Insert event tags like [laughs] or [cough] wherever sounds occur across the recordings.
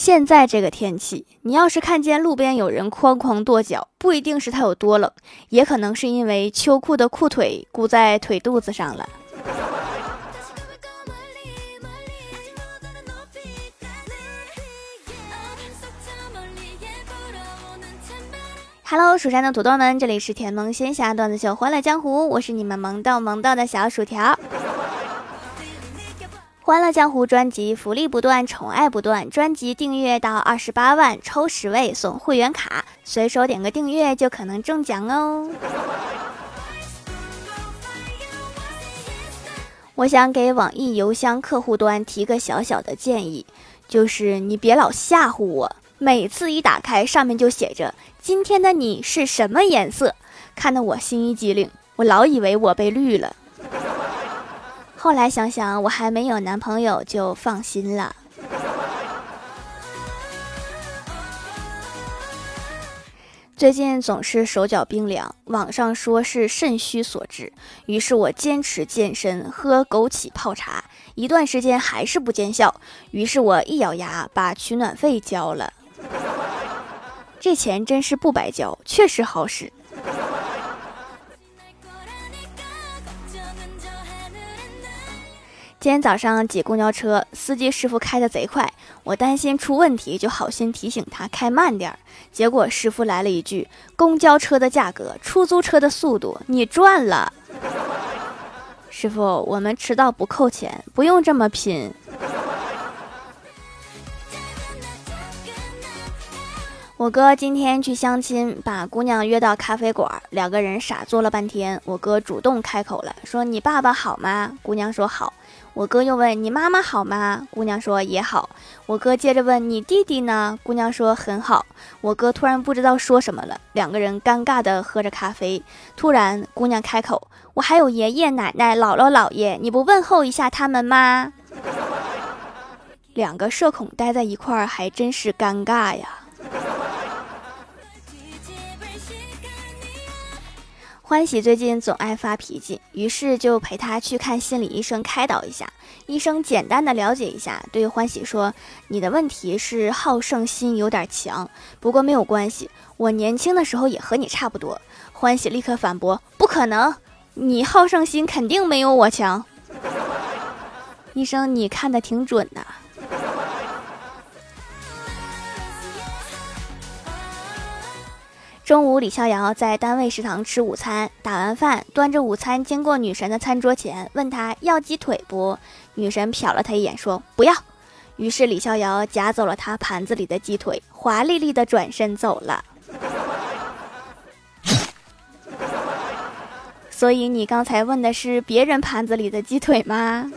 现在这个天气，你要是看见路边有人哐哐跺脚，不一定是他有多冷，也可能是因为秋裤的裤腿箍在腿肚子上了。Hello，蜀山的土豆们，这里是甜萌仙侠段子秀《欢乐江湖》，我是你们萌豆萌豆的小薯条。欢乐江湖专辑福利不断，宠爱不断，专辑订阅到二十八万抽十位送会员卡，随手点个订阅就可能中奖哦。[laughs] 我想给网易邮箱客户端提个小小的建议，就是你别老吓唬我。每次一打开，上面就写着“今天的你是什么颜色”，看得我心一激灵，我老以为我被绿了。后来想想，我还没有男朋友，就放心了。[laughs] 最近总是手脚冰凉，网上说是肾虚所致，于是我坚持健身，喝枸杞泡茶，一段时间还是不见效，于是我一咬牙把取暖费交了。[laughs] 这钱真是不白交，确实好使。今天早上挤公交车，司机师傅开的贼快，我担心出问题，就好心提醒他开慢点儿。结果师傅来了一句：“公交车的价格，出租车的速度，你赚了。”师傅，我们迟到不扣钱，不用这么拼。我哥今天去相亲，把姑娘约到咖啡馆，两个人傻坐了半天。我哥主动开口了，说：“你爸爸好吗？”姑娘说：“好。”我哥又问：“你妈妈好吗？”姑娘说：“也好。”我哥接着问：“你弟弟呢？”姑娘说：“很好。”我哥突然不知道说什么了，两个人尴尬地喝着咖啡。突然，姑娘开口：“我还有爷爷奶奶、姥姥姥爷，你不问候一下他们吗？” [laughs] 两个社恐待在一块儿，还真是尴尬呀。欢喜最近总爱发脾气，于是就陪他去看心理医生开导一下。医生简单的了解一下，对欢喜说：“你的问题是好胜心有点强，不过没有关系，我年轻的时候也和你差不多。”欢喜立刻反驳：“不可能，你好胜心肯定没有我强。[laughs] ”医生，你看的挺准的。中午，李逍遥在单位食堂吃午餐，打完饭，端着午餐经过女神的餐桌前，问她要鸡腿不？女神瞟了他一眼，说不要。于是李逍遥夹走了他盘子里的鸡腿，华丽丽的转身走了。[laughs] 所以你刚才问的是别人盘子里的鸡腿吗？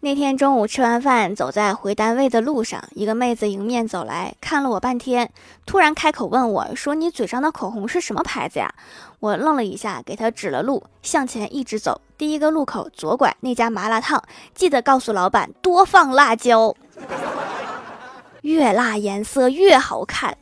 那天中午吃完饭，走在回单位的路上，一个妹子迎面走来，看了我半天，突然开口问我说：“你嘴上的口红是什么牌子呀？”我愣了一下，给她指了路，向前一直走，第一个路口左拐那家麻辣烫，记得告诉老板多放辣椒，越辣颜色越好看。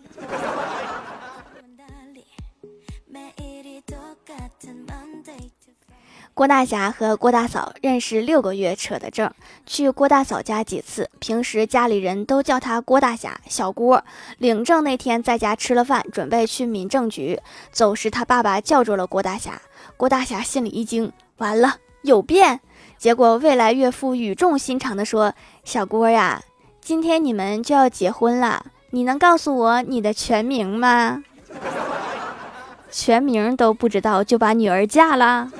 郭大侠和郭大嫂认识六个月扯的证，去郭大嫂家几次，平时家里人都叫他郭大侠、小郭。领证那天在家吃了饭，准备去民政局，走时他爸爸叫住了郭大侠。郭大侠心里一惊，完了有变。结果未来岳父语重心长地说：“小郭呀，今天你们就要结婚了，你能告诉我你的全名吗？全名都不知道就把女儿嫁了？”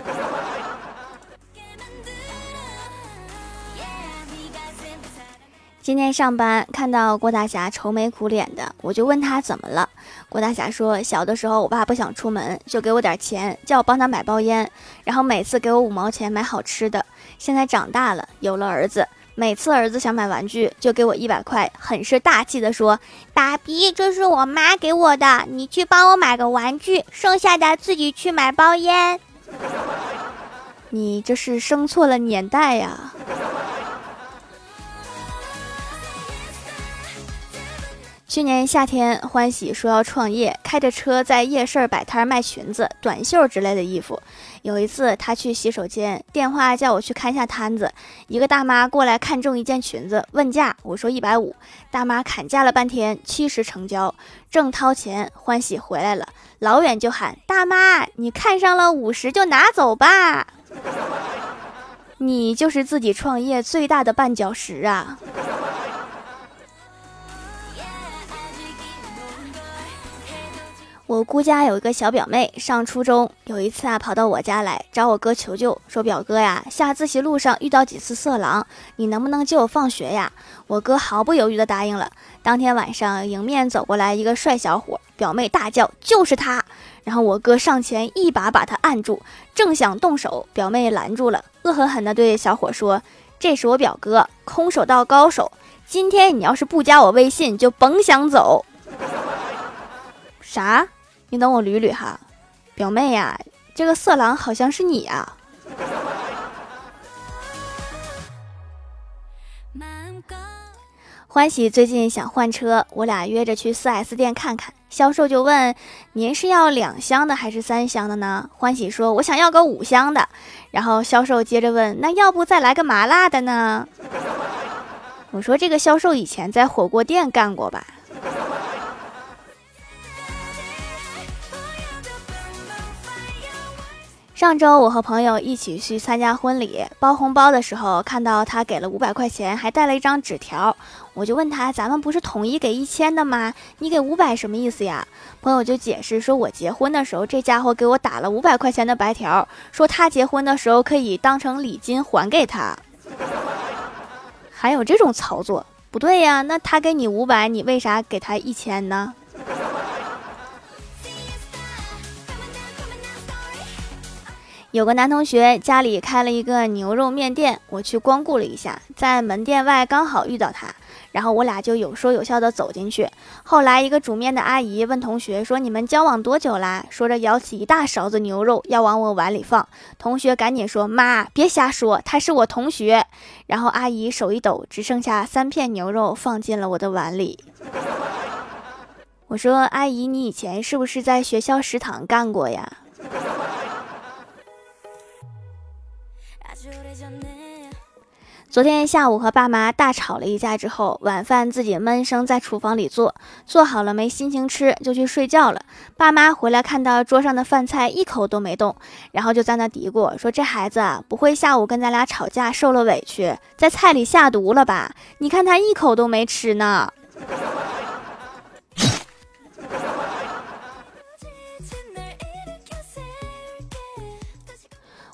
今天上班看到郭大侠愁眉苦脸的，我就问他怎么了。郭大侠说，小的时候我爸不想出门，就给我点钱，叫我帮他买包烟，然后每次给我五毛钱买好吃的。现在长大了，有了儿子，每次儿子想买玩具，就给我一百块，很是大气的说：“爸比，这是我妈给我的，你去帮我买个玩具，剩下的自己去买包烟。” [laughs] 你这是生错了年代呀！去年夏天，欢喜说要创业，开着车在夜市摆摊卖裙子、短袖之类的衣服。有一次，他去洗手间，电话叫我去看一下摊子。一个大妈过来看中一件裙子，问价，我说一百五。大妈砍价了半天，七十成交。正掏钱，欢喜回来了，老远就喊：“大妈，你看上了五十就拿走吧。[laughs] ”你就是自己创业最大的绊脚石啊！我姑家有一个小表妹，上初中。有一次啊，跑到我家来找我哥求救，说表哥呀，下自习路上遇到几次色狼，你能不能接我放学呀？我哥毫不犹豫地答应了。当天晚上，迎面走过来一个帅小伙，表妹大叫就是他。然后我哥上前一把把他按住，正想动手，表妹拦住了，恶狠狠地对小伙说：“这是我表哥，空手道高手。今天你要是不加我微信，就甭想走。”啥？你等我捋捋哈，表妹呀，这个色狼好像是你啊。欢喜最近想换车，我俩约着去 4S 店看看。销售就问：“您是要两厢的还是三厢的呢？”欢喜说：“我想要个五厢的。”然后销售接着问：“那要不再来个麻辣的呢？” [laughs] 我说：“这个销售以前在火锅店干过吧？”上周我和朋友一起去参加婚礼，包红包的时候看到他给了五百块钱，还带了一张纸条，我就问他：“咱们不是统一给一千的吗？你给五百什么意思呀？”朋友就解释说：“我结婚的时候，这家伙给我打了五百块钱的白条，说他结婚的时候可以当成礼金还给他。” [laughs] 还有这种操作？不对呀，那他给你五百，你为啥给他一千呢？有个男同学家里开了一个牛肉面店，我去光顾了一下，在门店外刚好遇到他，然后我俩就有说有笑的走进去。后来一个煮面的阿姨问同学说：“你们交往多久啦？”说着舀起一大勺子牛肉要往我碗里放，同学赶紧说：“妈，别瞎说，他是我同学。”然后阿姨手一抖，只剩下三片牛肉放进了我的碗里。[laughs] 我说：“阿姨，你以前是不是在学校食堂干过呀？”昨天下午和爸妈大吵了一架之后，晚饭自己闷声在厨房里做，做好了没心情吃，就去睡觉了。爸妈回来看到桌上的饭菜一口都没动，然后就在那嘀咕说：“这孩子啊，不会下午跟咱俩吵架受了委屈，在菜里下毒了吧？你看他一口都没吃呢。”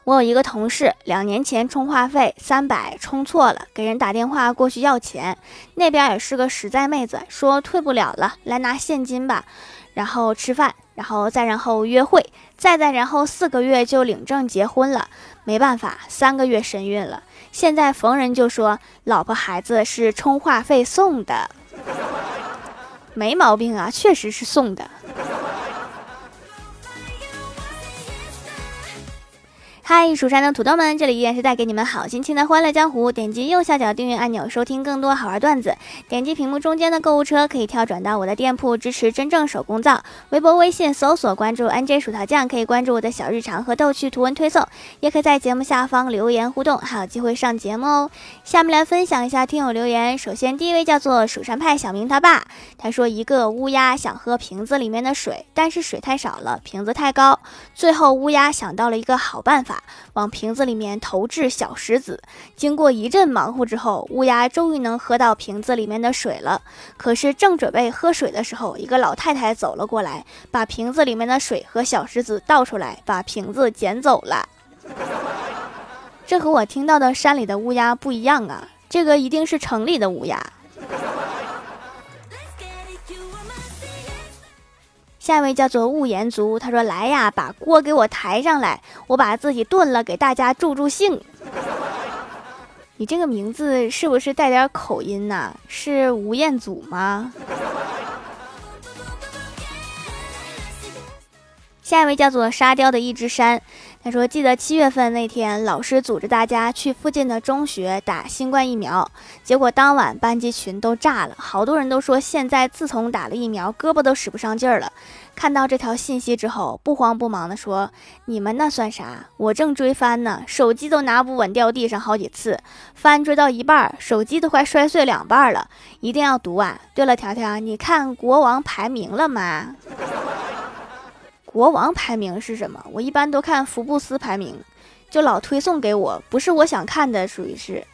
我有一个同事，两年前充话费三百充错了，给人打电话过去要钱，那边也是个实在妹子，说退不了了，来拿现金吧。然后吃饭，然后再然后约会，再再然后四个月就领证结婚了。没办法，三个月身孕了，现在逢人就说老婆孩子是充话费送的，没毛病啊，确实是送的。嗨，蜀山的土豆们，这里依然是带给你们好心情的欢乐江湖。点击右下角订阅按钮，收听更多好玩段子。点击屏幕中间的购物车，可以跳转到我的店铺，支持真正手工皂。微博、微信搜索关注 NJ 薯条酱，可以关注我的小日常和逗趣图文推送，也可以在节目下方留言互动，还有机会上节目哦。下面来分享一下听友留言。首先，第一位叫做蜀山派小明他爸，他说一个乌鸦想喝瓶子里面的水，但是水太少了，瓶子太高。最后，乌鸦想到了一个好办法。往瓶子里面投掷小石子，经过一阵忙活之后，乌鸦终于能喝到瓶子里面的水了。可是正准备喝水的时候，一个老太太走了过来，把瓶子里面的水和小石子倒出来，把瓶子捡走了。这和我听到的山里的乌鸦不一样啊，这个一定是城里的乌鸦。下一位叫做雾言族，他说：“来呀，把锅给我抬上来，我把自己炖了，给大家助助兴。[laughs] ”你这个名字是不是带点口音呐？是吴彦祖吗？下一位叫做沙雕的一只山，他说：“记得七月份那天，老师组织大家去附近的中学打新冠疫苗，结果当晚班级群都炸了，好多人都说现在自从打了疫苗，胳膊都使不上劲儿了。看到这条信息之后，不慌不忙地说：‘你们那算啥？我正追番呢，手机都拿不稳，掉地上好几次，番追到一半，手机都快摔碎两半了。一定要读啊！对了，条条，你看国王排名了吗？’”国王排名是什么？我一般都看福布斯排名，就老推送给我，不是我想看的，属于是。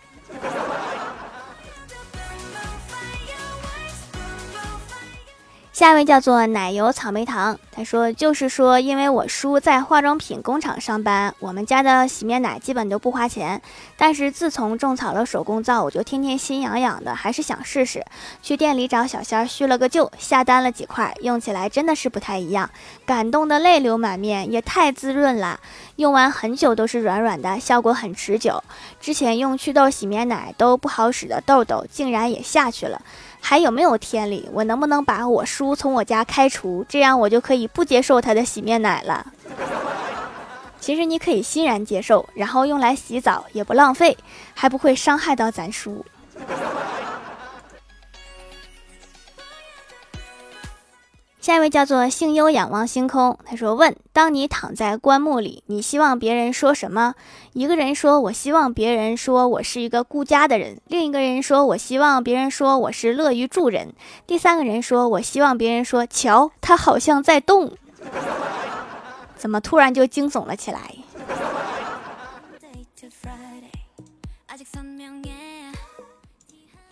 下一位叫做奶油草莓糖，他说就是说，因为我叔在化妆品工厂上班，我们家的洗面奶基本都不花钱。但是自从种草了手工皂，我就天天心痒痒的，还是想试试。去店里找小仙儿叙了个旧，下单了几块，用起来真的是不太一样，感动的泪流满面，也太滋润了。用完很久都是软软的，效果很持久。之前用祛痘洗面奶都不好使的痘痘，竟然也下去了。还有没有天理？我能不能把我叔从我家开除？这样我就可以不接受他的洗面奶了。[laughs] 其实你可以欣然接受，然后用来洗澡也不浪费，还不会伤害到咱叔。下一位叫做姓优仰望星空，他说：“问，当你躺在棺木里，你希望别人说什么？”一个人说：“我希望别人说我是一个顾家的人。”另一个人说：“我希望别人说我是乐于助人。”第三个人说：“我希望别人说，瞧，他好像在动。”怎么突然就惊悚了起来？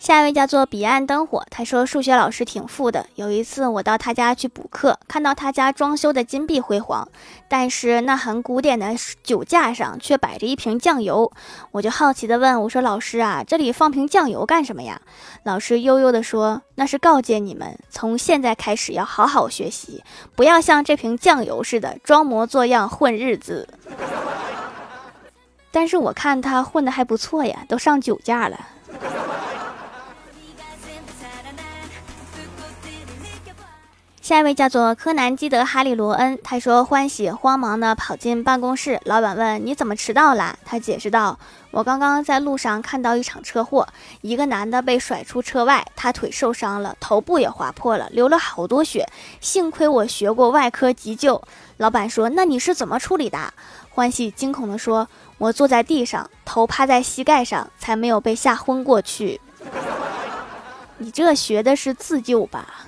下一位叫做彼岸灯火，他说数学老师挺富的。有一次我到他家去补课，看到他家装修的金碧辉煌，但是那很古典的酒架上却摆着一瓶酱油。我就好奇的问我说：“老师啊，这里放瓶酱油干什么呀？”老师悠悠的说：“那是告诫你们，从现在开始要好好学习，不要像这瓶酱油似的装模作样混日子。”但是我看他混的还不错呀，都上酒架了。下一位叫做柯南基德哈利罗恩，他说欢喜慌忙的跑进办公室，老板问你怎么迟到了？他解释道：我刚刚在路上看到一场车祸，一个男的被甩出车外，他腿受伤了，头部也划破了，流了好多血，幸亏我学过外科急救。老板说那你是怎么处理的？欢喜惊恐的说，我坐在地上，头趴在膝盖上，才没有被吓昏过去。你这学的是自救吧？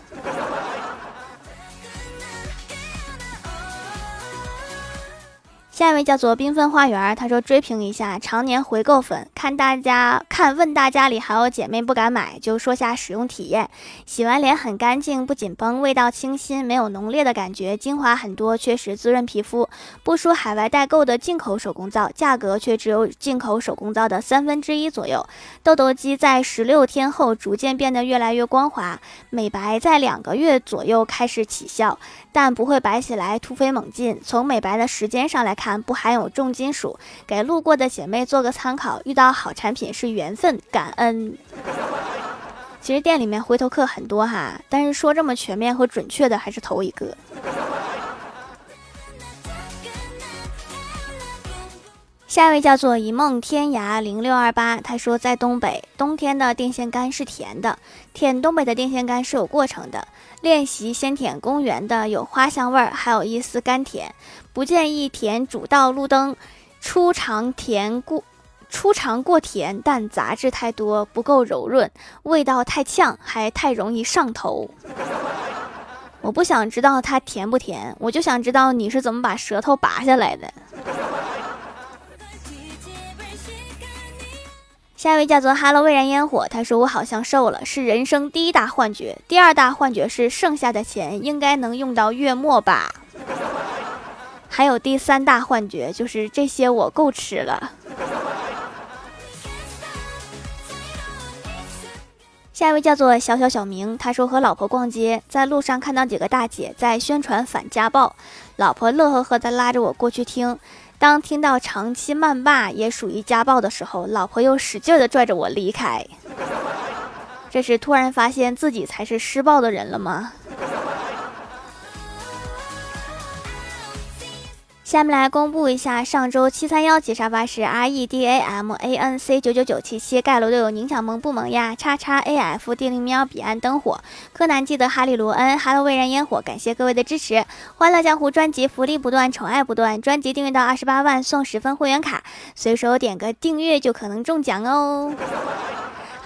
下一位叫做缤纷花园，他说追评一下常年回购粉，看大家看问大家里还有姐妹不敢买，就说下使用体验。洗完脸很干净，不紧绷，味道清新，没有浓烈的感觉，精华很多，确实滋润皮肤，不输海外代购的进口手工皂，价格却只有进口手工皂的三分之一左右。痘痘肌在十六天后逐渐变得越来越光滑，美白在两个月左右开始起效，但不会白起来突飞猛进。从美白的时间上来看。不含有重金属，给路过的姐妹做个参考。遇到好产品是缘分，感恩。其实店里面回头客很多哈，但是说这么全面和准确的还是头一个。下一位叫做一梦天涯零六二八，他说在东北冬天的电线杆是甜的，舔东北的电线杆是有过程的。练习先舔公园的，有花香味儿，还有一丝甘甜。不建议舔主道路灯，出尝甜过，出尝过甜，但杂质太多，不够柔润，味道太呛，还太容易上头。我不想知道它甜不甜，我就想知道你是怎么把舌头拔下来的。下一位叫做哈喽，蔚然烟火。他说：“我好像瘦了，是人生第一大幻觉。第二大幻觉是剩下的钱应该能用到月末吧。还有第三大幻觉就是这些我够吃了。”下一位叫做小小小明。他说：“和老婆逛街，在路上看到几个大姐在宣传反家暴，老婆乐呵呵的拉着我过去听。”当听到长期谩骂也属于家暴的时候，老婆又使劲的拽着我离开。这是突然发现自己才是施暴的人了吗？下面来公布一下上周七三幺七沙发是 R E D A M A N C 九九九七七盖楼队友宁小萌不萌呀？叉叉 A F 定灵喵彼岸灯火柯南记得哈利罗恩 Hello 蔚然烟火，感谢各位的支持！欢乐江湖专辑福利不断，宠爱不断，专辑订阅到二十八万送十分会员卡，随手点个订阅就可能中奖哦！